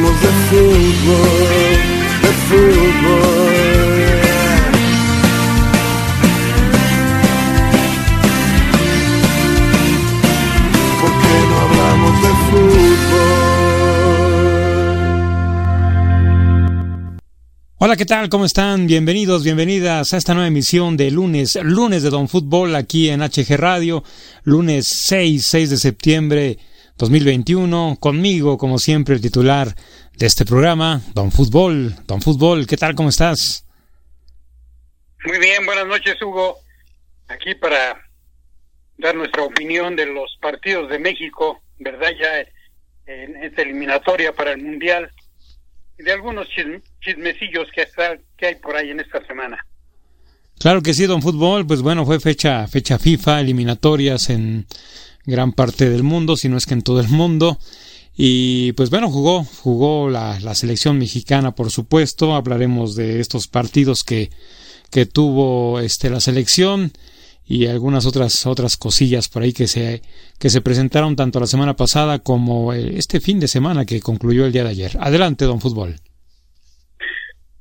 Hablamos de fútbol, de fútbol. ¿Por qué no hablamos de fútbol? Hola, ¿qué tal? ¿Cómo están? Bienvenidos, bienvenidas a esta nueva emisión de lunes, lunes de Don Fútbol aquí en HG Radio, lunes 6, 6 de septiembre 2021. Conmigo, como siempre, el titular de este programa, Don Fútbol. Don Fútbol, ¿qué tal? ¿Cómo estás? Muy bien, buenas noches, Hugo. Aquí para dar nuestra opinión de los partidos de México, ¿verdad? Ya en esta eliminatoria para el Mundial y de algunos chismecillos que, que hay por ahí en esta semana. Claro que sí, don Fútbol, pues bueno, fue fecha, fecha FIFA, eliminatorias en gran parte del mundo, si no es que en todo el mundo. Y pues bueno, jugó, jugó la, la selección mexicana, por supuesto. Hablaremos de estos partidos que, que tuvo este, la selección y algunas otras otras cosillas por ahí que se que se presentaron tanto la semana pasada como eh, este fin de semana que concluyó el día de ayer. Adelante, don fútbol.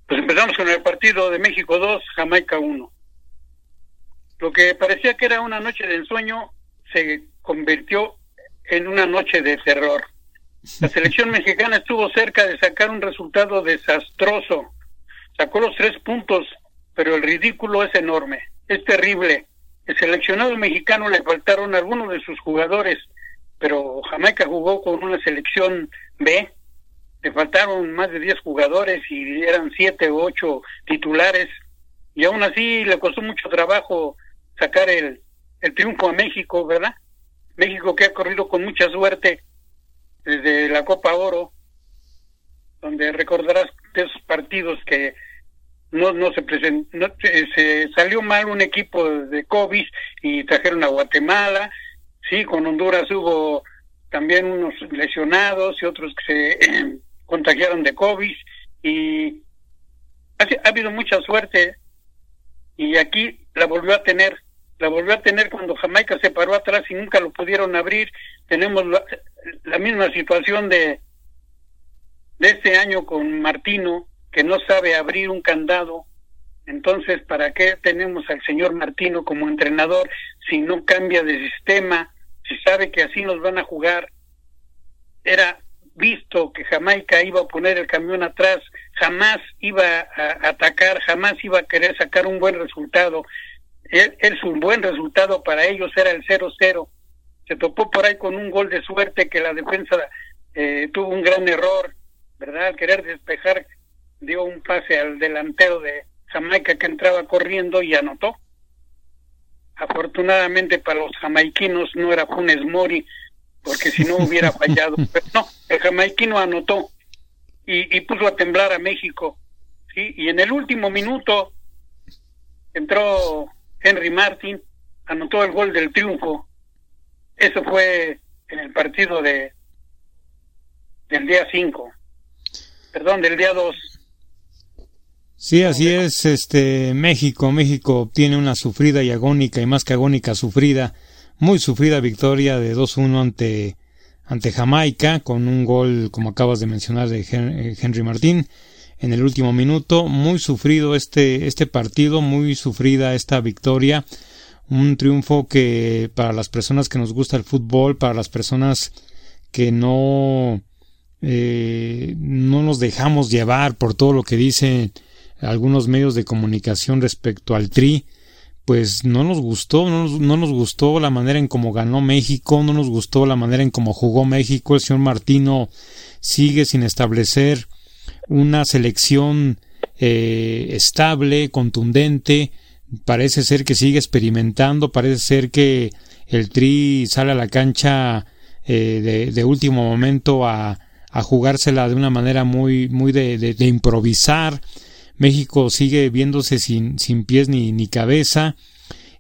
Pues empezamos con el partido de México 2, Jamaica 1. Lo que parecía que era una noche de ensueño se convirtió en una noche de terror. La selección mexicana estuvo cerca de sacar un resultado desastroso. Sacó los tres puntos, pero el ridículo es enorme, es terrible. El seleccionado mexicano le faltaron algunos de sus jugadores, pero Jamaica jugó con una selección B. Le faltaron más de 10 jugadores y eran 7 o 8 titulares. Y aún así le costó mucho trabajo sacar el, el triunfo a México, ¿verdad? México que ha corrido con mucha suerte desde la Copa Oro, donde recordarás de esos partidos que no no se presentó, no, se salió mal un equipo de COVID y trajeron a Guatemala, sí, con Honduras hubo también unos lesionados y otros que se contagiaron de COVID. Y ha, ha habido mucha suerte y aquí la volvió a tener la volvió a tener cuando Jamaica se paró atrás y nunca lo pudieron abrir. Tenemos la, misma situación de, de este año con Martino, que no sabe abrir un candado. Entonces, ¿para qué tenemos al señor Martino como entrenador si no cambia de sistema, si sabe que así nos van a jugar? Era visto que Jamaica iba a poner el camión atrás, jamás iba a atacar, jamás iba a querer sacar un buen resultado es un buen resultado para ellos, era el 0-0. Se topó por ahí con un gol de suerte que la defensa eh, tuvo un gran error, ¿verdad? Al querer despejar, dio un pase al delantero de Jamaica que entraba corriendo y anotó. Afortunadamente para los jamaiquinos no era Funes Mori, porque si no hubiera fallado. Pero no, el jamaiquino anotó y, y puso a temblar a México. ¿sí? Y en el último minuto entró Henry Martin anotó el gol del triunfo. Eso fue en el partido de del día 5. Perdón, del día 2. Sí, así es, este México, México tiene una sufrida y agónica y más que agónica sufrida, muy sufrida victoria de 2-1 ante ante Jamaica con un gol como acabas de mencionar de Henry Martín en el último minuto. Muy sufrido este, este partido, muy sufrida esta victoria. Un triunfo que para las personas que nos gusta el fútbol, para las personas que no, eh, no nos dejamos llevar por todo lo que dicen algunos medios de comunicación respecto al Tri, pues no nos gustó, no nos, no nos, gustó la manera en cómo ganó México, no nos gustó la manera en cómo jugó México. El señor Martino sigue sin establecer una selección eh, estable, contundente, parece ser que sigue experimentando, parece ser que el Tri sale a la cancha eh, de, último momento a, jugársela de una manera muy, muy de, de, improvisar. México sigue viéndose sin, sin pies ni, ni cabeza.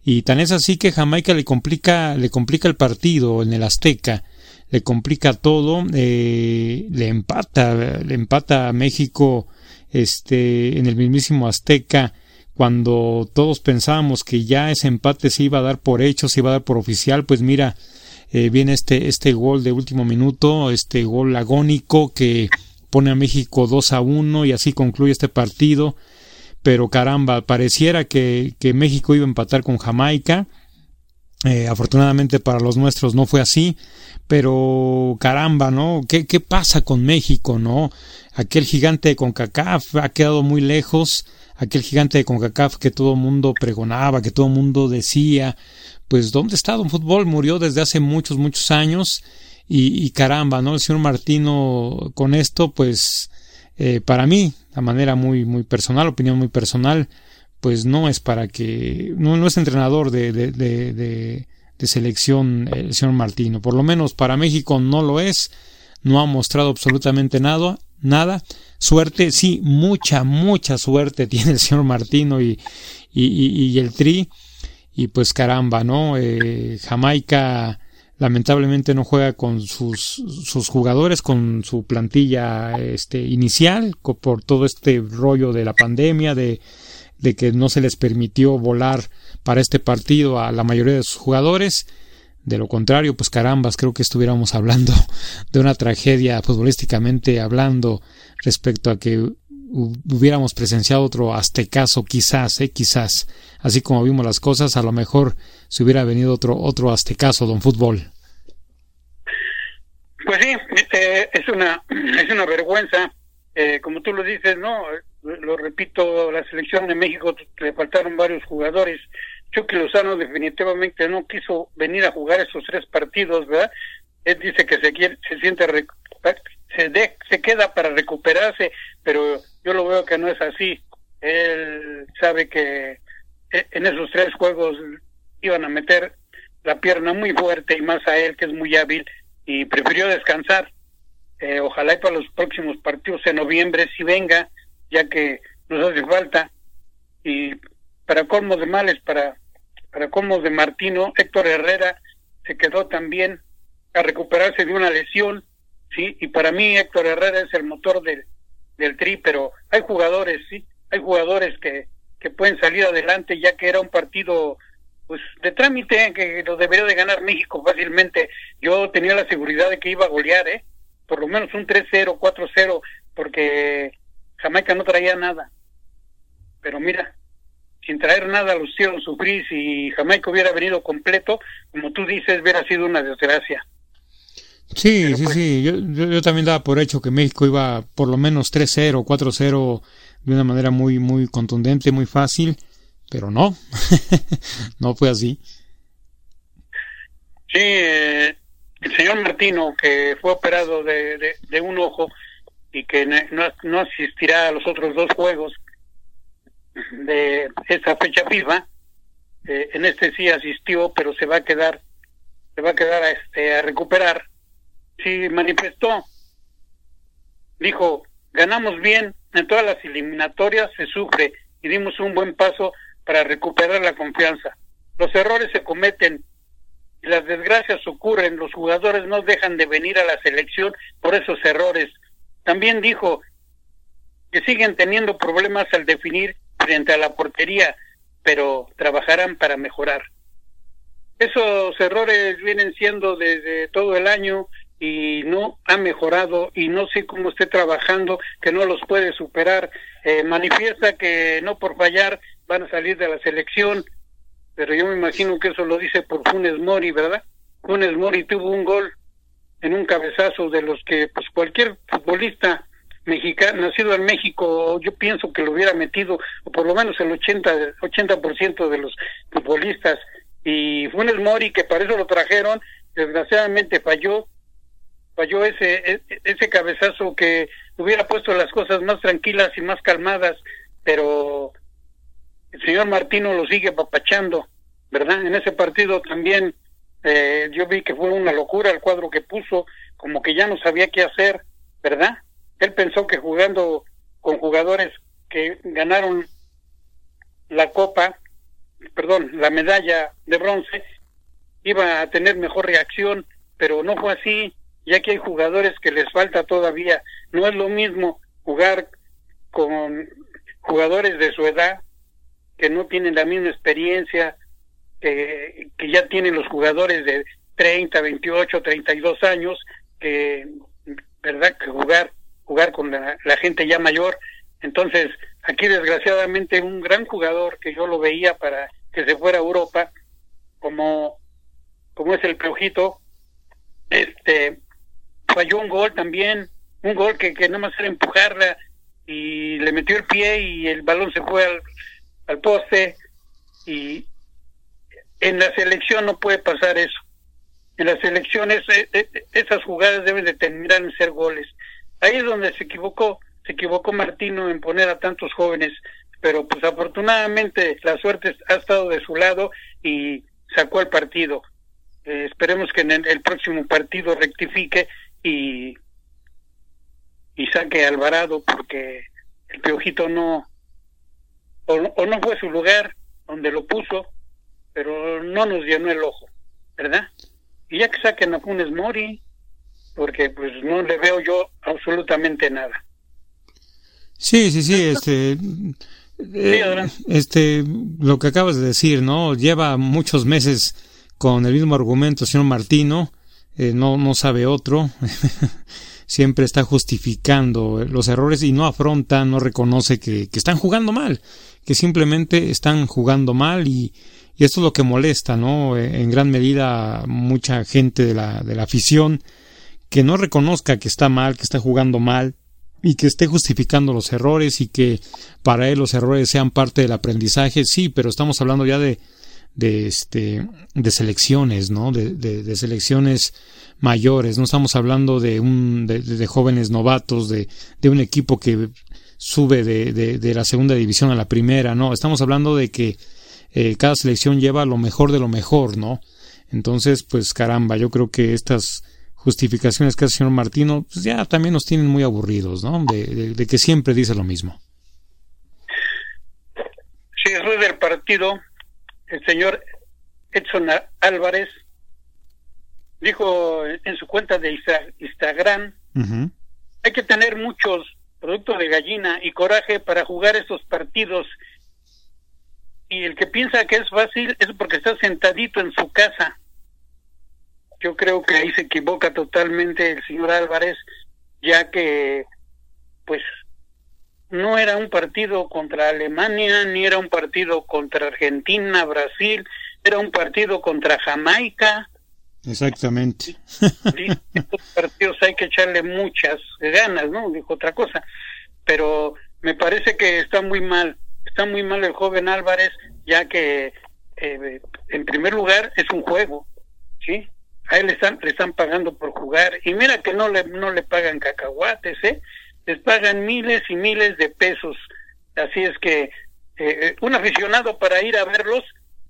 Y tan es así que Jamaica le complica, le complica el partido en el Azteca, le complica todo, eh, le empata, le empata a México este, en el mismísimo Azteca, cuando todos pensábamos que ya ese empate se iba a dar por hecho, se iba a dar por oficial, pues mira, eh, viene este, este gol de último minuto, este gol agónico que pone a México 2 a 1 y así concluye este partido. Pero caramba, pareciera que, que México iba a empatar con Jamaica. Eh, afortunadamente para los nuestros no fue así, pero caramba, ¿no? ¿Qué, ¿Qué pasa con México, no? Aquel gigante de CONCACAF ha quedado muy lejos, aquel gigante de CONCACAF que todo mundo pregonaba, que todo mundo decía, pues ¿dónde está Don Fútbol? Murió desde hace muchos, muchos años y, caramba, ¿no? El señor Martino con esto, pues eh, para mí, de manera muy, muy personal, opinión muy personal, pues no es para que, no, no es entrenador de, de, de, de, selección el señor Martino, por lo menos para México no lo es, no ha mostrado absolutamente nada, nada. Suerte, sí, mucha, mucha suerte tiene el señor Martino y, y, y, y el Tri y pues caramba, ¿no? Eh, Jamaica lamentablemente no juega con sus, sus jugadores, con su plantilla este, inicial, por todo este rollo de la pandemia, de, de que no se les permitió volar para este partido a la mayoría de sus jugadores. De lo contrario, pues carambas, creo que estuviéramos hablando de una tragedia futbolísticamente hablando respecto a que hubiéramos presenciado otro aztecaso, quizás, eh, quizás, así como vimos las cosas, a lo mejor se hubiera venido otro otro aztecaso, don fútbol. Pues sí, eh, es una es una vergüenza, eh, como tú lo dices, no, lo repito, la selección de México le faltaron varios jugadores. Chucky Lozano definitivamente no quiso venir a jugar esos tres partidos, ¿verdad? Él dice que se quiere, se siente se, de, se queda para recuperarse, pero yo lo veo que no es así. Él sabe que e, en esos tres juegos iban a meter la pierna muy fuerte y más a él que es muy hábil y prefirió descansar. Eh, ojalá y para los próximos partidos en noviembre si venga, ya que nos hace falta. Y para colmo de males, para, para colmos de Martino, Héctor Herrera se quedó también a recuperarse de una lesión, sí, y para mí Héctor Herrera es el motor del, del Tri, pero hay jugadores, sí, hay jugadores que, que pueden salir adelante ya que era un partido pues de trámite que lo debería de ganar México fácilmente. Yo tenía la seguridad de que iba a golear, ¿eh? Por lo menos un 3-0, 4-0, porque Jamaica no traía nada. Pero mira, sin traer nada lo hicieron sufrir. Si Jamaica hubiera venido completo, como tú dices, hubiera sido una desgracia. Sí, sí, pues sí. Yo, yo, también daba por hecho que México iba por lo menos 3-0, 4-0 de una manera muy, muy contundente, muy fácil, pero no, no fue así. Sí, eh, el señor Martino, que fue operado de, de, un ojo y que no, no asistirá a los otros dos juegos de esa fecha FIFA, eh, en este sí asistió, pero se va a quedar, se va a quedar a, este, a recuperar sí manifestó, dijo, ganamos bien, en todas las eliminatorias se sufre y dimos un buen paso para recuperar la confianza. Los errores se cometen y las desgracias ocurren, los jugadores no dejan de venir a la selección por esos errores. También dijo que siguen teniendo problemas al definir frente a la portería, pero trabajarán para mejorar. Esos errores vienen siendo desde todo el año y no ha mejorado y no sé cómo esté trabajando, que no los puede superar. Eh, manifiesta que no por fallar van a salir de la selección, pero yo me imagino que eso lo dice por Funes Mori, ¿verdad? Funes Mori tuvo un gol en un cabezazo de los que pues cualquier futbolista mexicano nacido en México yo pienso que lo hubiera metido o por lo menos el 80 80% de los futbolistas y Funes Mori que para eso lo trajeron desgraciadamente falló falló ese, e, ese cabezazo que hubiera puesto las cosas más tranquilas y más calmadas, pero el señor Martino lo sigue papachando, ¿verdad? En ese partido también eh, yo vi que fue una locura el cuadro que puso, como que ya no sabía qué hacer, ¿verdad? Él pensó que jugando con jugadores que ganaron la copa, perdón, la medalla de bronce, iba a tener mejor reacción, pero no fue así, ya que hay jugadores que les falta todavía. No es lo mismo jugar con jugadores de su edad que no tienen la misma experiencia que, que ya tienen los jugadores de 30, 28, 32 años, que, ¿verdad? Que jugar, jugar con la, gente ya mayor. Entonces, aquí desgraciadamente un gran jugador que yo lo veía para que se fuera a Europa, como, como es el Peojito, este, falló un gol también, un gol que, que nada más era empujarla y le metió el pie y el balón se fue al poste y en la selección no puede pasar eso. En las selecciones eh, eh, esas jugadas deben de terminar en ser goles. Ahí es donde se equivocó, se equivocó Martino en poner a tantos jóvenes, pero pues afortunadamente la suerte ha estado de su lado y sacó el partido. Eh, esperemos que en el, próximo partido rectifique y y saque a Alvarado porque el Piojito no o, o, no fue su lugar donde lo puso pero no nos llenó el ojo verdad y ya que saquen a Funes Mori porque pues no le veo yo absolutamente nada. Sí sí sí este eh, este lo que acabas de decir no lleva muchos meses con el mismo argumento señor Martino eh, no no sabe otro siempre está justificando los errores y no afronta, no reconoce que, que están jugando mal, que simplemente están jugando mal y, y, esto es lo que molesta, ¿no? En gran medida mucha gente de la, de la afición que no reconozca que está mal, que está jugando mal y que esté justificando los errores y que para él los errores sean parte del aprendizaje, sí, pero estamos hablando ya de, de este de selecciones, ¿no? De, de, de selecciones mayores, no estamos hablando de, un, de, de jóvenes novatos, de, de, un equipo que sube de, de, la segunda división a la primera, no, estamos hablando de que eh, cada selección lleva lo mejor de lo mejor, ¿no? Entonces, pues caramba, yo creo que estas justificaciones que hace el señor Martino, pues ya también nos tienen muy aburridos, ¿no? De, de que siempre dice lo mismo. Sí, después del partido, el señor Edson Álvarez dijo en su cuenta de Instagram, hay que tener muchos productos de gallina y coraje para jugar esos partidos. Y el que piensa que es fácil es porque está sentadito en su casa. Yo creo que ahí se equivoca totalmente el señor Álvarez, ya que pues no era un partido contra Alemania, ni era un partido contra Argentina, Brasil, era un partido contra Jamaica, Exactamente. Estos partidos hay que echarle muchas ganas, ¿no? Dijo otra cosa. Pero me parece que está muy mal, está muy mal el joven Álvarez, ya que eh, en primer lugar es un juego, ¿sí? A él le están, le están pagando por jugar y mira que no le, no le pagan cacahuates, ¿eh? Les pagan miles y miles de pesos. Así es que eh, un aficionado para ir a verlos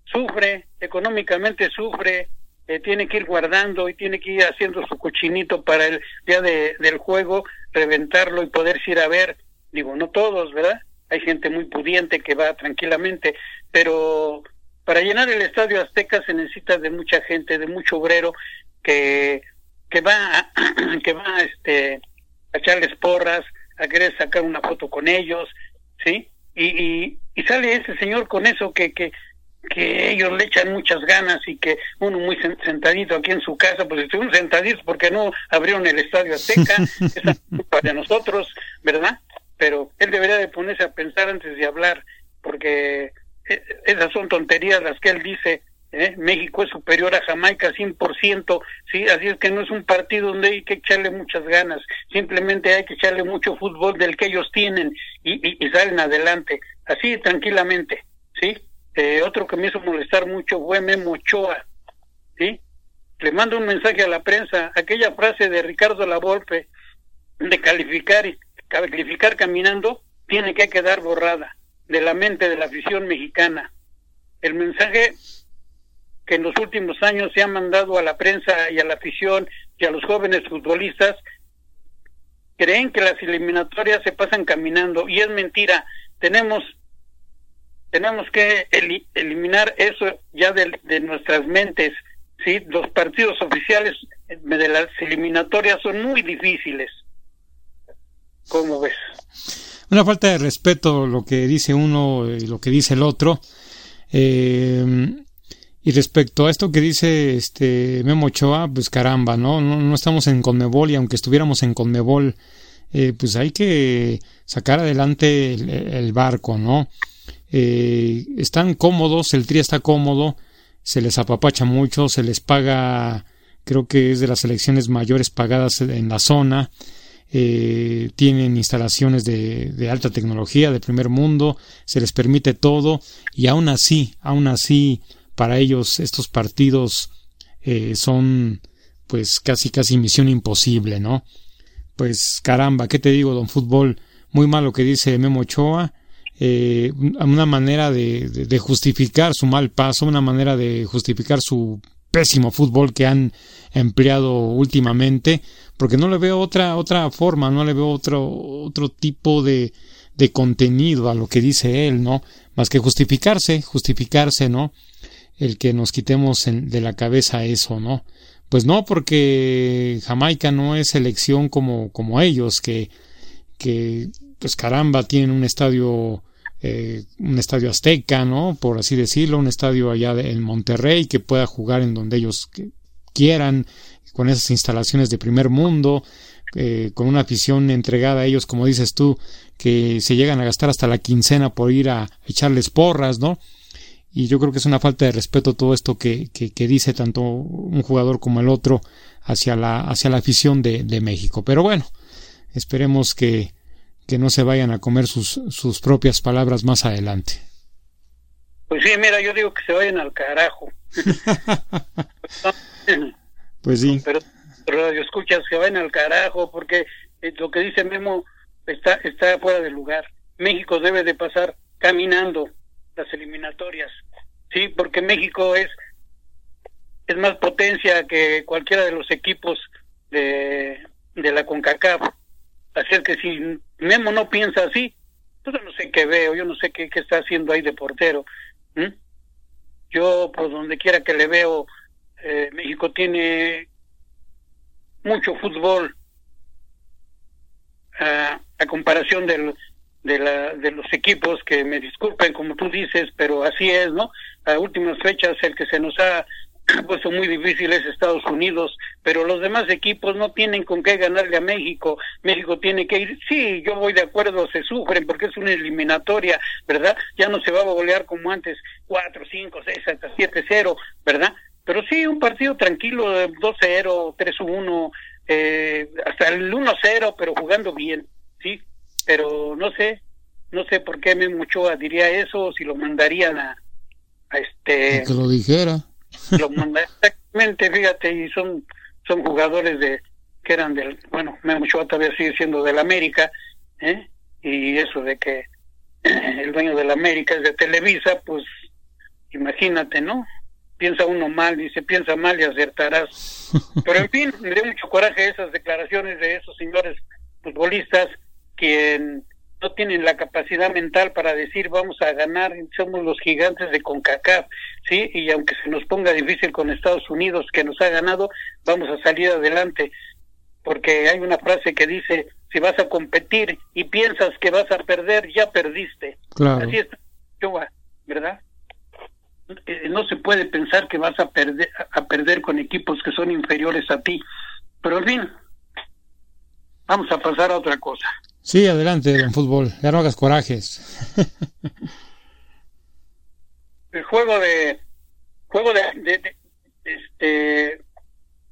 sufre, económicamente sufre, eh, tiene que ir guardando y tiene que ir haciendo su cochinito para el día de, del juego, reventarlo y poder ir a ver. Digo, no todos, ¿verdad? Hay gente muy pudiente que va tranquilamente, pero para llenar el estadio Azteca se necesita de mucha gente, de mucho obrero que que va a, que va este a echarles porras, a querer sacar una foto con ellos, ¿sí? Y, y, y sale ese señor con eso que, que, que ellos le echan muchas ganas y que uno muy sentadito aquí en su casa, pues estuvimos sentaditos porque no abrieron el estadio Azteca, esa de nosotros, ¿verdad? Pero él debería de ponerse a pensar antes de hablar, porque eh, esas son tonterías las que él dice, ¿eh? México es superior a Jamaica 100%, ¿sí? Así es que no es un partido donde hay que echarle muchas ganas, simplemente hay que echarle mucho fútbol del que ellos tienen y, y, salen adelante, así tranquilamente, ¿sí? Eh, otro que me hizo molestar mucho fue Memo Ochoa, ¿sí? Le mando un mensaje a la prensa, aquella frase de Ricardo Lavolpe de calificar y calificar caminando tiene que quedar borrada de la mente de la afición mexicana. El mensaje que en los últimos años se ha mandado a la prensa y a la afición y a los jóvenes futbolistas creen que las eliminatorias se pasan caminando y es mentira. Tenemos tenemos que eliminar eso ya de, de, nuestras mentes. Sí, los partidos oficiales de las eliminatorias son muy difíciles. ¿Cómo ves? Una falta de respeto lo que dice uno y lo que dice el otro. Eh, y respecto a esto que dice este Memo Ochoa, pues caramba, ¿no? No, estamos en Conmebol y aunque estuviéramos en Conmebol, eh, pues hay que sacar adelante el, barco, ¿no? Eh, están cómodos, el Tri está cómodo, se les apapacha mucho, se les paga, creo que es de las selecciones mayores pagadas en la zona, eh, tienen instalaciones de, de, alta tecnología, de primer mundo, se les permite todo y aún así, aún así, para ellos estos partidos eh, son pues casi casi misión imposible, ¿no? Pues caramba, ¿qué te digo, don Fútbol? Muy mal lo que dice Memo Ochoa, eh, una manera de, de, justificar su mal paso, una manera de justificar su pésimo fútbol que han empleado últimamente, porque no le veo otra otra forma, no le veo otro otro tipo de, de contenido a lo que dice él, ¿no? Más que justificarse, justificarse, ¿no? el que nos quitemos de la cabeza eso, ¿no? Pues no, porque Jamaica no es selección como, como ellos, que, que, pues caramba, tienen un estadio, eh, un estadio azteca, ¿no? Por así decirlo, un estadio allá en Monterrey que pueda jugar en donde ellos quieran, con esas instalaciones de primer mundo, eh, con una afición entregada a ellos, como dices tú, que se llegan a gastar hasta la quincena por ir a echarles porras, ¿no? y yo creo que es una falta de respeto todo esto que, que, dice tanto un jugador como el otro hacia la, hacia la afición de, de México. Pero bueno, esperemos que, que no se vayan a comer sus, sus propias palabras más adelante. Pues sí, mira, yo digo que se vayan al carajo. pues sí. Pero, pero escuchas que vayan al carajo porque eh, lo que dice Memo está, está fuera de lugar. México debe de pasar caminando las eliminatorias, sí, porque México es es más potencia que cualquiera de los equipos de, de la CONCACAF. Así es que si Memo no piensa así, pues yo no sé qué veo, yo no sé qué, qué está haciendo ahí de portero. Yo, por donde quiera que le veo, eh, México tiene mucho fútbol a, a comparación del, de, la, de los equipos que me disculpen como tú dices, pero así es, ¿no? A últimas fechas el que se nos ha puesto muy difícil es Estados Unidos, pero los demás equipos no tienen con qué ganarle a México. México tiene que ir, sí, yo voy de acuerdo, se sufren porque es una eliminatoria, ¿verdad? Ya no se va a golear como antes, 4, 5, 6, hasta 7, 0, ¿verdad? Pero sí, un partido tranquilo, 2-0, 3-1, eh, hasta el 1-0, pero jugando bien, ¿sí? pero no sé, no sé por qué Memo Ochoa diría eso, si lo mandarían a, a este... Que lo dijera. Lo mandaría exactamente, fíjate, y son, son jugadores de que eran del, bueno, Memo Ochoa todavía sigue siendo del América, ¿eh? y eso de que el dueño del América es de Televisa, pues imagínate, ¿no? Piensa uno mal, dice, piensa mal y acertarás. Pero en fin, me dio mucho coraje esas declaraciones de esos señores futbolistas quien no tienen la capacidad mental para decir vamos a ganar, somos los gigantes de CONCACAF, ¿sí? Y aunque se nos ponga difícil con Estados Unidos que nos ha ganado, vamos a salir adelante, porque hay una frase que dice, si vas a competir y piensas que vas a perder, ya perdiste. Claro. Así está, ¿verdad? Eh, no se puede pensar que vas a perder, a perder con equipos que son inferiores a ti. Pero en fin, vamos a pasar a otra cosa. Sí, adelante, don Fútbol. Ya no hagas corajes. El juego de juego de, este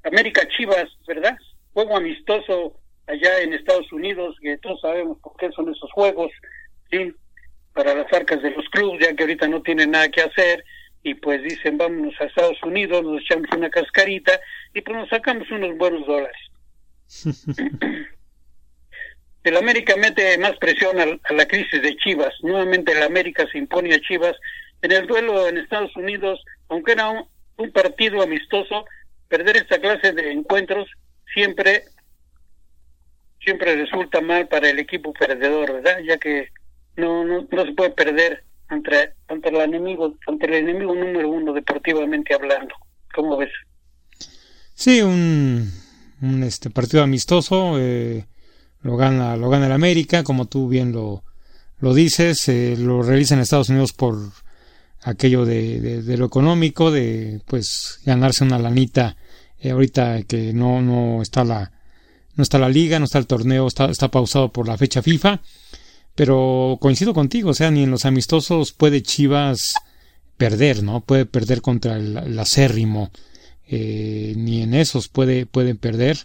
América Chivas, ¿verdad? Juego amistoso allá en Estados Unidos, que todos sabemos por qué son esos juegos, ¿sí? Para las arcas de los clubes, ya que ahorita no tienen nada que hacer, y pues dicen, vámonos a Estados Unidos, nos echamos una cascarita, y pues nos sacamos unos buenos dólares. el América mete más presión a, la crisis de Chivas. Nuevamente el América se impone a Chivas. En el duelo en Estados Unidos, aunque era un, partido amistoso, perder esta clase de encuentros siempre siempre resulta mal para el equipo perdedor, ¿verdad? Ya que no, no, no se puede perder ante, ante el enemigo, ante el enemigo número uno deportivamente hablando. ¿Cómo ves? Sí, un, un este partido amistoso, eh, lo gana, lo gana el América, como tú bien lo, lo dices, eh, lo realiza en Estados Unidos por aquello de, lo económico, de pues ganarse una lanita eh, ahorita que no, no está la no está la liga, no está el torneo, está, está pausado por la fecha FIFA, pero coincido contigo, o sea, ni en los amistosos puede Chivas perder, ¿no? Puede perder contra el, acérrimo, eh, ni en esos puede, pueden perder.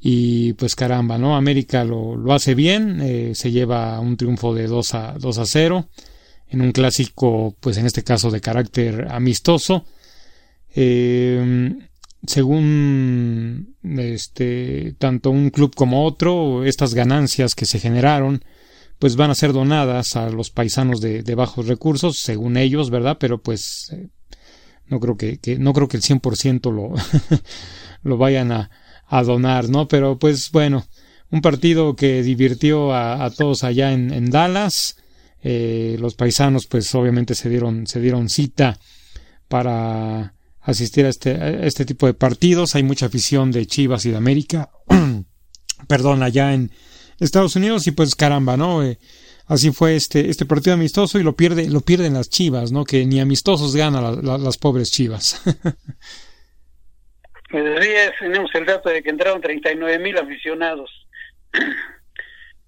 Y pues caramba, ¿no? América lo, lo hace bien, eh, se lleva un triunfo de 2 a, 2 a 0 en un clásico, pues en este caso de carácter amistoso. Eh, según este tanto un club como otro, estas ganancias que se generaron, pues van a ser donadas a los paisanos de, bajos recursos, según ellos, ¿verdad? Pero pues eh, no creo que, no creo que el 100% lo, lo vayan a, a, donar, ¿no? Pero pues bueno, un partido que divirtió a, a todos allá en, Dallas, eh, los paisanos pues obviamente se dieron, se dieron cita para asistir a este, este tipo de partidos. Hay mucha afición de Chivas y de América. Perdón, allá en Estados Unidos y pues caramba, ¿no? Eh, así fue este, este partido amistoso y lo pierde, lo pierden las Chivas, ¿no? Que ni amistosos ganan las pobres Chivas. pues tenemos el dato de que entraron 39 mil aficionados.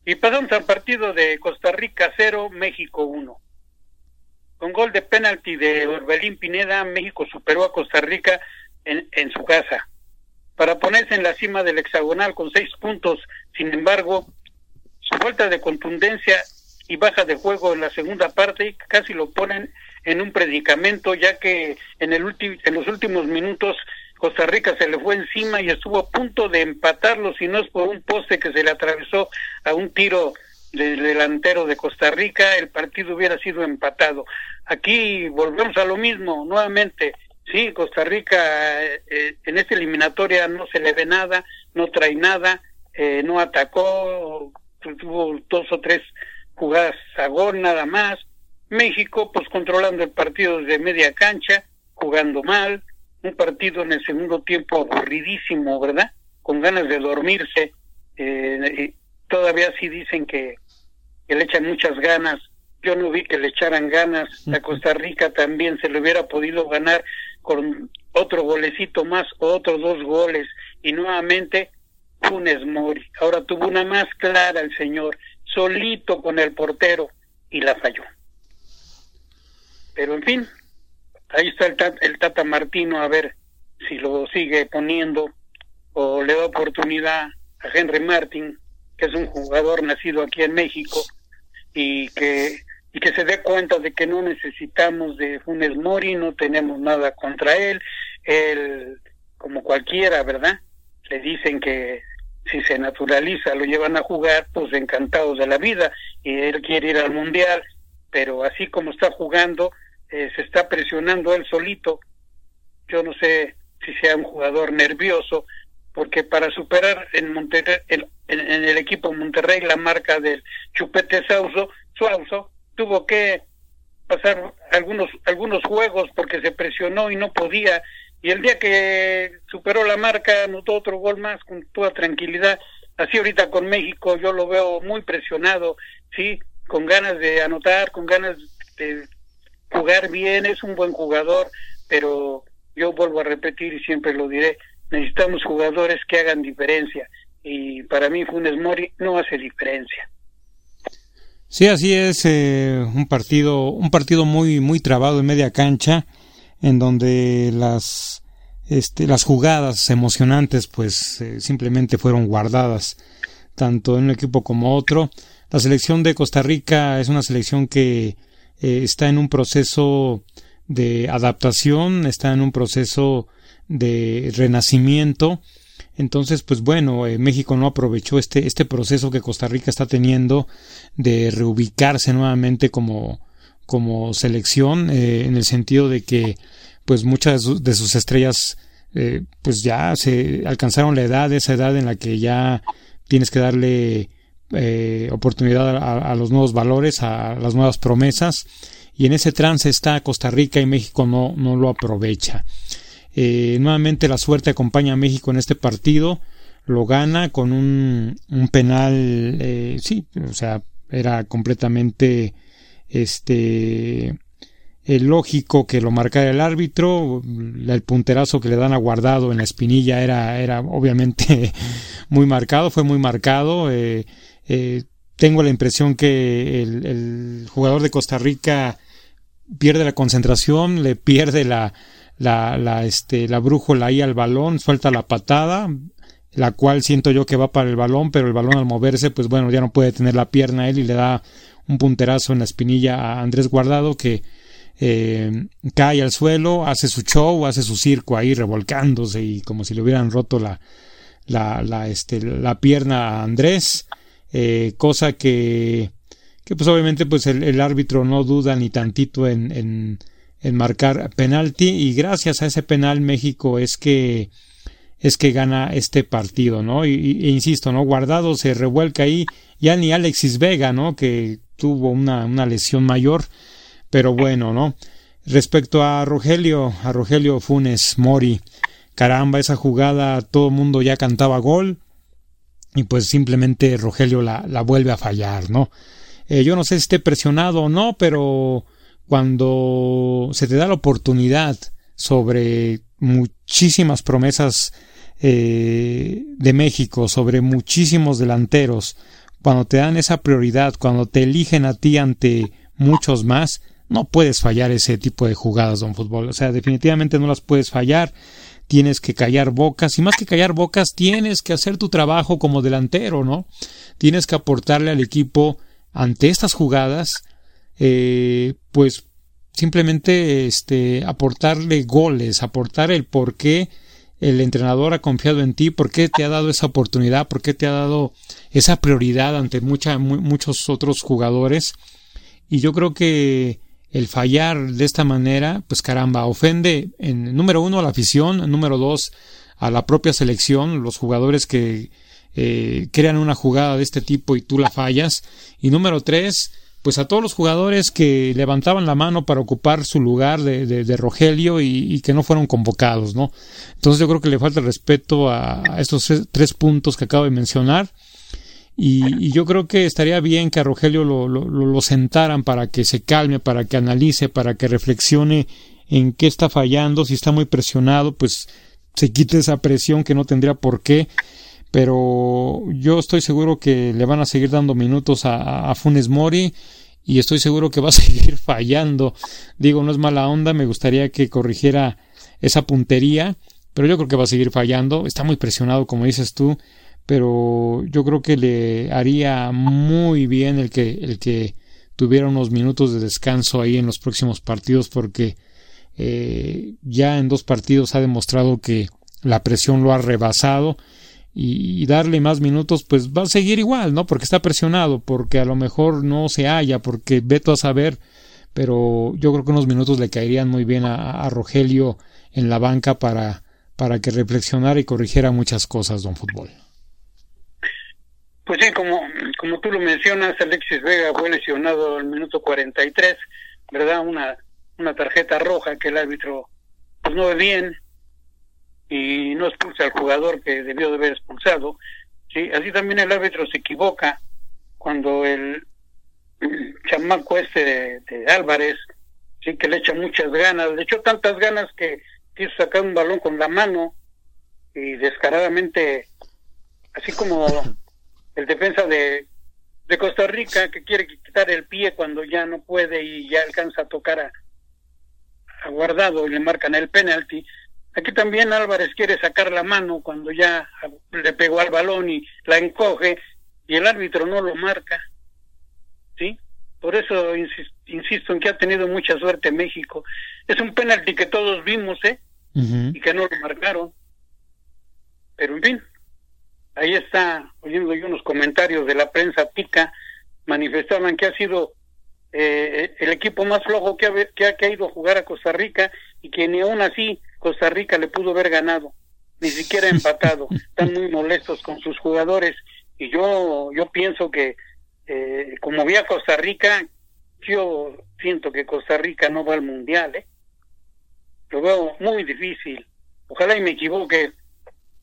Y pasamos al partido de Costa Rica 0, México 1. Con gol de penalti de Orbelín Pineda, México superó a Costa Rica en, en su casa para ponerse en la cima del hexagonal con seis puntos. Sin embargo, su falta de contundencia y baja de juego en la segunda parte casi lo ponen en un predicamento, ya que en, el en los últimos minutos Costa Rica se le fue encima y estuvo a punto de empatarlo, si no es por un poste que se le atravesó a un tiro del delantero de Costa Rica, el partido hubiera sido empatado. Aquí volvemos a lo mismo, nuevamente, sí, Costa Rica eh, eh, en esta eliminatoria no se le ve nada, no trae nada, eh, no atacó, tuvo dos o tres jugadas a gol nada más. México, pues controlando el partido desde media cancha, jugando mal, un partido en el segundo tiempo aburridísimo, ¿verdad? Con ganas de dormirse. Eh, todavía sí dicen que, le echan muchas ganas. Yo no vi que le echaran ganas. A Costa Rica también se le hubiera podido ganar con otro golecito más o otros dos goles. Y nuevamente Funes Mori. Ahora tuvo una más clara el señor, solito con el portero y la falló. Pero en fin, ahí está el, el Tata Martino a ver si lo sigue poniendo o le da oportunidad a Henry Martin, que es un jugador nacido aquí en México y que y que se dé cuenta de que no necesitamos de Funes Mori, no tenemos nada contra él, él como cualquiera, ¿verdad? Le dicen que si se naturaliza lo llevan a jugar, pues encantados de la vida y él quiere ir al mundial, pero así como está jugando, eh, se está presionando él solito. Yo no sé si sea un jugador nervioso, porque para superar en, Monterrey, en, el equipo Monterrey la marca del Chupete Sauso, tuvo que pasar algunos algunos juegos porque se presionó y no podía. Y el día que superó la marca anotó otro gol más con toda tranquilidad. Así ahorita con México yo lo veo muy presionado sí con ganas de anotar con ganas de jugar bien, es un buen jugador, pero yo vuelvo a repetir y siempre lo diré, necesitamos jugadores que hagan diferencia y para mí Funes Mori no hace diferencia. Sí, así es eh, un partido un partido muy muy trabado en media cancha en donde las este, las jugadas emocionantes pues eh, simplemente fueron guardadas tanto en un equipo como otro. La selección de Costa Rica es una selección que eh, está en un proceso de adaptación, está en un proceso de renacimiento. Entonces, pues bueno, eh, México no aprovechó este, este proceso que Costa Rica está teniendo de reubicarse nuevamente como, como selección, eh, en el sentido de que pues muchas de sus estrellas pues ya se alcanzaron la edad, esa edad en la que ya tienes que darle eh, oportunidad a, los nuevos valores, a las nuevas promesas, y en ese trance está Costa Rica y México no, no lo aprovecha. Eh, nuevamente la suerte acompaña a México en este partido, lo gana con un, un penal, eh, sí, o sea, era completamente este lógico que lo marcara el árbitro, el punterazo que le dan a guardado en la espinilla era, era obviamente muy marcado, fue muy marcado. Eh, tengo la impresión que el, jugador de Costa Rica pierde la concentración, le pierde la, la, la, este, la brújula ahí al balón, suelta la patada, la cual siento yo que va para el balón, pero el balón al moverse, pues bueno, ya no puede tener la pierna él y le da un punterazo en la espinilla a Andrés Guardado que eh, cae al suelo, hace su show, hace su circo ahí revolcándose y como si le hubieran roto la, la, la, este, la pierna a Andrés, eh, cosa que, que pues obviamente pues el, árbitro no duda ni tantito en, en, en marcar penalti y gracias a ese penal México es que es que gana este partido, ¿no? Y, y, e insisto, ¿no? Guardado se revuelca ahí, ya ni Alexis Vega, ¿no? Que tuvo una, una lesión mayor, pero bueno, ¿no? Respecto a Rogelio, a Rogelio Funes Mori, caramba, esa jugada todo el mundo ya cantaba gol y pues simplemente Rogelio la, la vuelve a fallar, ¿no? Eh, yo no sé si esté presionado o no, pero cuando se te da la oportunidad sobre muchísimas promesas eh, de México, sobre muchísimos delanteros, cuando te dan esa prioridad, cuando te eligen a ti ante muchos más, no puedes fallar ese tipo de jugadas, don fútbol. O sea, definitivamente no las puedes fallar. Tienes que callar bocas. Y más que callar bocas, tienes que hacer tu trabajo como delantero, ¿no? Tienes que aportarle al equipo ante estas jugadas, eh, pues simplemente este, aportarle goles, aportar el por qué el entrenador ha confiado en ti, por qué te ha dado esa oportunidad, por qué te ha dado esa prioridad ante muchos otros jugadores. Y yo creo que el fallar de esta manera, pues caramba, ofende en número uno a la afición, número dos a la propia selección, los jugadores que eh, crean una jugada de este tipo y tú la fallas, y número tres, pues a todos los jugadores que levantaban la mano para ocupar su lugar de, de, de Rogelio y, y, que no fueron convocados, ¿no? Entonces yo creo que le falta respeto a, a estos tres, tres puntos que acabo de mencionar y, y, yo creo que estaría bien que a Rogelio lo, lo, lo, sentaran para que se calme, para que analice, para que reflexione en qué está fallando, si está muy presionado, pues se quite esa presión que no tendría por qué. Pero yo estoy seguro que le van a seguir dando minutos a, a Funes Mori y estoy seguro que va a seguir fallando. Digo, no es mala onda, me gustaría que corrigiera esa puntería, pero yo creo que va a seguir fallando. Está muy presionado, como dices tú pero yo creo que le haría muy bien el que, el que tuviera unos minutos de descanso ahí en los próximos partidos porque eh, ya en dos partidos ha demostrado que la presión lo ha rebasado y, darle más minutos pues va a seguir igual, ¿no? Porque está presionado, porque a lo mejor no se halla, porque veto a saber, pero yo creo que unos minutos le caerían muy bien a, a Rogelio en la banca para, para que reflexionara y corrigiera muchas cosas, don Fútbol. Pues sí, como, como tú lo mencionas, Alexis Vega fue lesionado al minuto 43, ¿verdad? Una, una tarjeta roja que el árbitro pues no ve bien y no expulsa al jugador que debió de haber expulsado. Sí, así también el árbitro se equivoca cuando el, el chamaco este de, de, Álvarez, sí que le echa muchas ganas, le echó tantas ganas que quiso sacar un balón con la mano y descaradamente, así como el defensa de, de Costa Rica que quiere quitar el pie cuando ya no puede y ya alcanza a tocar a, a guardado y le marcan el penalti. Aquí también Álvarez quiere sacar la mano cuando ya le pegó al balón y la encoge y el árbitro no lo marca. ¿Sí? Por eso insisto en que ha tenido mucha suerte México. Es un penalti que todos vimos, ¿eh? Uh -huh. Y que no lo marcaron. Pero en fin, ahí está oyendo yo unos comentarios de la prensa tica, manifestaban que ha sido eh, el equipo más flojo que ha, que ha, ido a jugar a Costa Rica y que ni aún así Costa Rica le pudo haber ganado, ni siquiera empatado. Están muy molestos con sus jugadores y yo yo pienso que eh, como vi a Costa Rica yo siento que Costa Rica no va al mundial ¿eh? lo veo muy difícil ojalá y me equivoque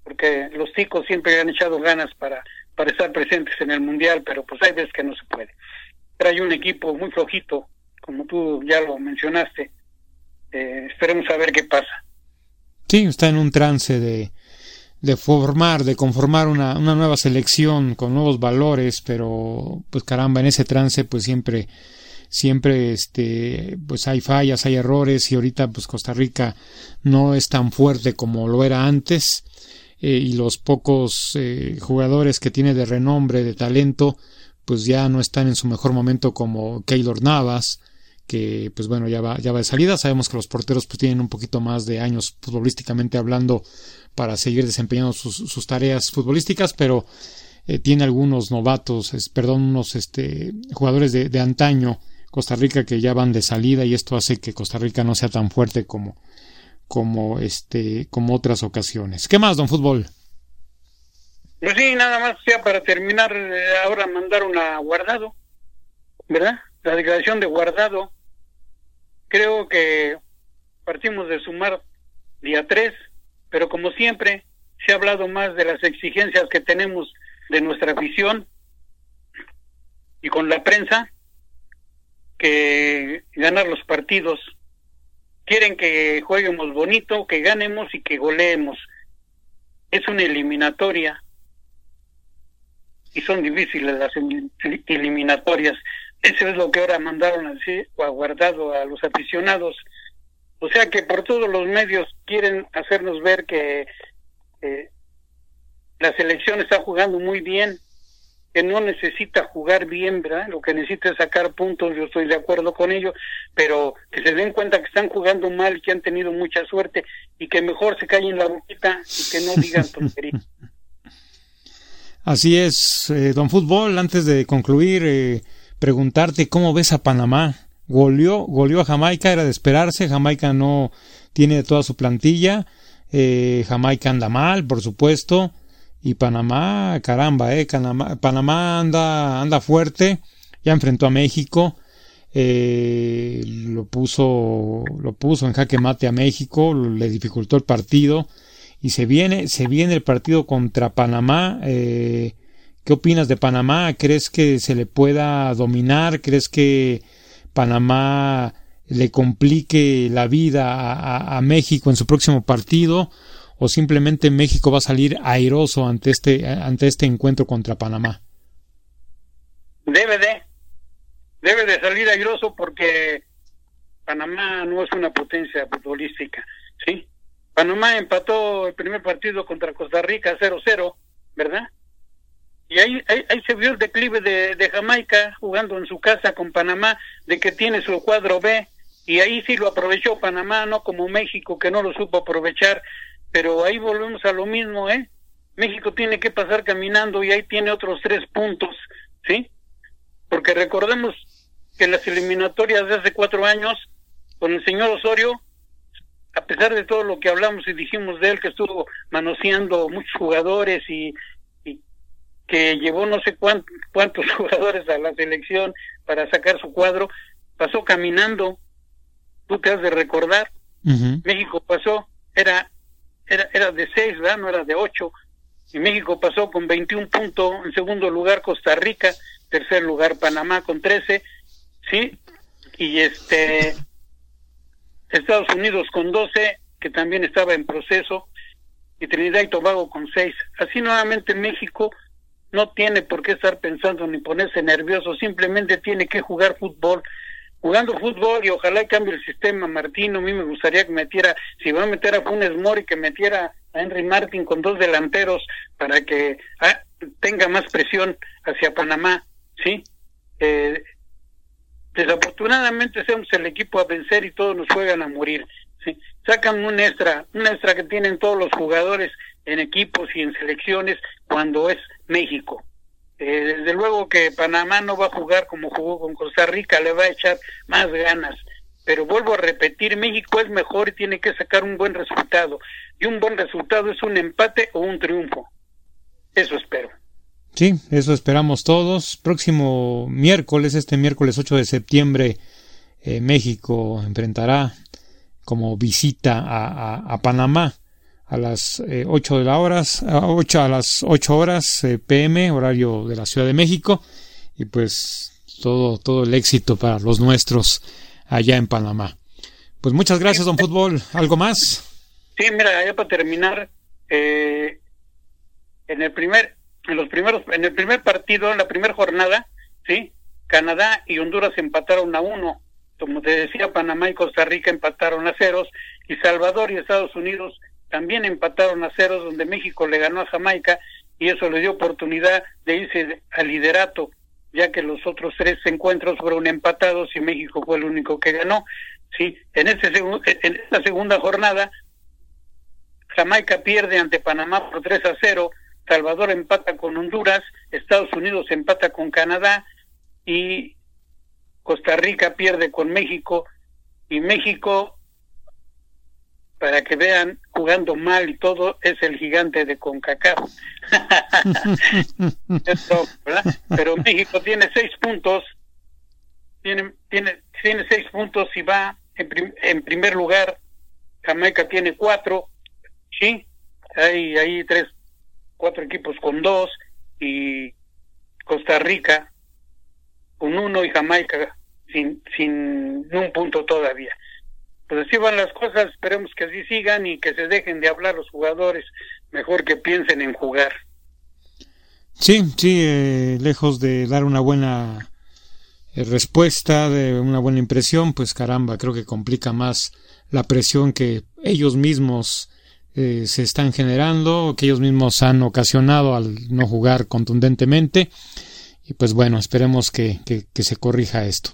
porque los chicos siempre han echado ganas para para estar presentes en el mundial pero pues hay veces que no se puede. Trae un equipo muy flojito como tú ya lo mencionaste. Eh, esperemos a ver qué pasa. Sí, está en un trance de, de formar, de conformar una, una, nueva selección con nuevos valores, pero pues caramba, en ese trance pues siempre, siempre este, pues hay fallas, hay errores y ahorita pues Costa Rica no es tan fuerte como lo era antes eh, y los pocos eh, jugadores que tiene de renombre, de talento, pues ya no están en su mejor momento como Keylor Navas, que pues bueno ya va, ya va de salida. Sabemos que los porteros pues tienen un poquito más de años futbolísticamente hablando para seguir desempeñando sus, sus tareas futbolísticas, pero eh, tiene algunos novatos, es, perdón, unos este, jugadores de, de, antaño Costa Rica que ya van de salida y esto hace que Costa Rica no sea tan fuerte como como este como otras ocasiones. ¿Qué más, don Fútbol? Pues sí, nada más ya para terminar eh, ahora mandaron a Guardado, ¿verdad? La declaración de Guardado creo que partimos de sumar día 3, pero como siempre se ha hablado más de las exigencias que tenemos de nuestra afición y con la prensa que ganar los partidos. Quieren que jueguemos bonito, que ganemos y que goleemos. Es una eliminatoria y son difíciles las eliminatorias. Eso es lo que ahora mandaron así, o aguardado a los aficionados. O sea que por todos los medios quieren hacernos ver que eh, la selección está jugando muy bien, que no necesita jugar bien, ¿verdad? Lo que necesita es sacar puntos, yo estoy de acuerdo con ello, pero que se den cuenta que están jugando mal, que han tenido mucha suerte y que mejor se callen la boquita y que no digan tonterías. Así es, eh, don Fútbol, antes de concluir, eh, preguntarte cómo ves a Panamá. Goleó, goleó a Jamaica, era de esperarse. Jamaica no tiene toda su plantilla. Eh, Jamaica anda mal, por supuesto. Y Panamá, caramba, eh, Panamá, anda, anda fuerte. Ya enfrentó a México. Eh, lo puso, lo puso en jaque mate a México, le dificultó el partido. Y se viene, se viene el partido contra Panamá. Eh, ¿Qué opinas de Panamá? ¿Crees que se le pueda dominar? ¿Crees que Panamá le complique la vida a, a, México en su próximo partido? ¿O simplemente México va a salir airoso ante este, ante este encuentro contra Panamá? Debe de. Debe de salir airoso porque Panamá no es una potencia futbolística. ¿sí? Panamá empató el primer partido contra Costa Rica 0-0, ¿verdad? Y ahí, ahí, ahí, se vio el declive de, de, Jamaica jugando en su casa con Panamá, de que tiene su cuadro B, y ahí sí lo aprovechó Panamá, no como México que no lo supo aprovechar, pero ahí volvemos a lo mismo, ¿eh? México tiene que pasar caminando y ahí tiene otros tres puntos, ¿sí? Porque recordemos que las eliminatorias de hace cuatro años, con el señor Osorio, a pesar de todo lo que hablamos y dijimos de él, que estuvo manoseando muchos jugadores y, que llevó no sé cuántos, cuántos jugadores a la selección para sacar su cuadro, pasó caminando, tú te has de recordar, uh -huh. México pasó, era, era, era de seis, ¿verdad? No era de ocho, y México pasó con 21 puntos, en segundo lugar Costa Rica, tercer lugar Panamá con 13, ¿sí? Y este, Estados Unidos con 12, que también estaba en proceso, y Trinidad y Tobago con 6. Así nuevamente México no tiene por qué estar pensando ni ponerse nervioso, simplemente tiene que jugar fútbol. Jugando fútbol y ojalá cambie el sistema, Martín, a mí me gustaría que metiera, si va a meter a Funes Mori, que metiera a Henry Martin con dos delanteros para que ah, tenga más presión hacia Panamá, ¿sí? Eh, desafortunadamente somos el equipo a vencer y todos nos juegan a morir, ¿sí? Sacan un extra, un extra que tienen todos los jugadores en equipos y en selecciones cuando es México. Eh, desde luego que Panamá no va a jugar como jugó con Costa Rica, le va a echar más ganas. Pero vuelvo a repetir, México es mejor y tiene que sacar un buen resultado. Y un buen resultado es un empate o un triunfo. Eso espero. Sí, eso esperamos todos. Próximo miércoles, este miércoles 8 de septiembre, eh, México enfrentará como visita a, Panamá a las 8 de la horas, a 8 a las 8 horas pm, horario de la Ciudad de México, y pues todo, todo el éxito para los nuestros allá en Panamá. Pues muchas gracias, don Fútbol. ¿Algo más? Sí, mira, ya para terminar, eh, en el primer, en los primeros, en el primer partido, en la primera jornada, sí, Canadá y Honduras empataron a uno. Como te decía, Panamá y Costa Rica empataron a ceros y Salvador y Estados Unidos también empataron a ceros, donde México le ganó a Jamaica y eso le dio oportunidad de irse al liderato ya que los otros tres encuentros fueron empatados y México fue el único que ganó. Sí, en este en esta segunda jornada Jamaica pierde ante Panamá por 3 a 0, Salvador empata con Honduras, Estados Unidos empata con Canadá y Costa Rica pierde con México y México para que vean jugando mal y todo es el gigante de CONCACAF. Pero México tiene seis puntos, tiene tiene tiene seis puntos y va en, en primer lugar. Jamaica tiene cuatro, sí, hay hay tres cuatro equipos con dos y Costa Rica con uno y Jamaica sin sin un punto todavía pues así van las cosas, esperemos que así sigan y que se dejen de hablar los jugadores, mejor que piensen en jugar. Sí, sí, eh, lejos de dar una buena eh, respuesta, de una buena impresión, pues caramba, creo que complica más la presión que ellos mismos eh, se están generando, que ellos mismos han ocasionado al no jugar contundentemente. Y pues bueno, esperemos que, que, se corrija esto.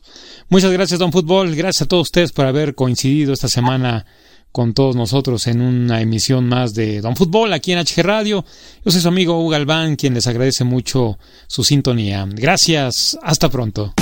Muchas gracias, Don Fútbol. Gracias a todos ustedes por haber coincidido esta semana con todos nosotros en una emisión más de Don Fútbol aquí en HG Radio. Yo soy su amigo Hugo Galván, quien les agradece mucho su sintonía. Gracias, hasta pronto.